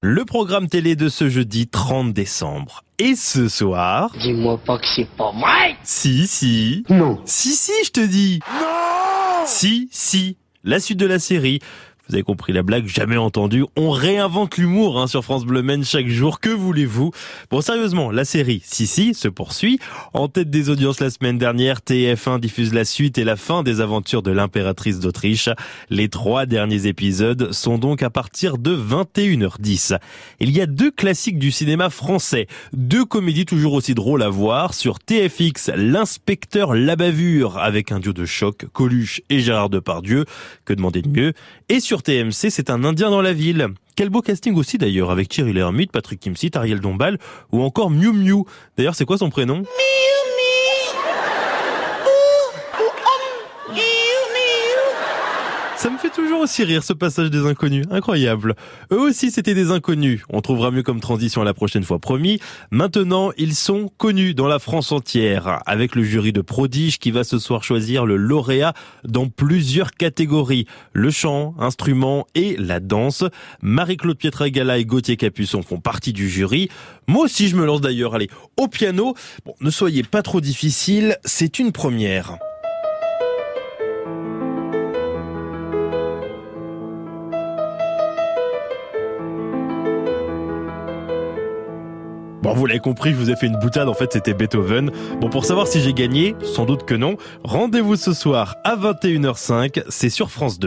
Le programme télé de ce jeudi 30 décembre. Et ce soir... Dis-moi pas que c'est pas vrai Si, si. Non. Si, si, je te dis. Non Si, si. La suite de la série. Vous avez compris la blague, jamais entendu. On réinvente l'humour hein, sur France Bleu Men chaque jour. Que voulez-vous? Bon, sérieusement, la série Sissi se poursuit. En tête des audiences la semaine dernière, TF1 diffuse la suite et la fin des aventures de l'impératrice d'Autriche. Les trois derniers épisodes sont donc à partir de 21h10. Il y a deux classiques du cinéma français, deux comédies toujours aussi drôles à voir sur TFX, l'inspecteur La Bavure avec un duo de choc, Coluche et Gérard Depardieu. Que demander de mieux? Et sur TMC, c'est un Indien dans la ville. Quel beau casting aussi d'ailleurs, avec Thierry Lhermitte, Patrick Kimsit, Ariel Dombal ou encore Miu Miu. D'ailleurs, c'est quoi son prénom? Ça me fait toujours aussi rire ce passage des inconnus, incroyable. Eux aussi c'était des inconnus, on trouvera mieux comme transition la prochaine fois promis. Maintenant ils sont connus dans la France entière, avec le jury de prodige qui va ce soir choisir le lauréat dans plusieurs catégories. Le chant, instrument et la danse. Marie-Claude Pietragala et Gauthier Capuçon font partie du jury. Moi aussi je me lance d'ailleurs, allez, au piano. Bon, ne soyez pas trop difficile, c'est une première. Bon, vous l'avez compris, je vous ai fait une boutade, en fait c'était Beethoven. Bon, pour savoir si j'ai gagné, sans doute que non, rendez-vous ce soir à 21h05, c'est sur France 2.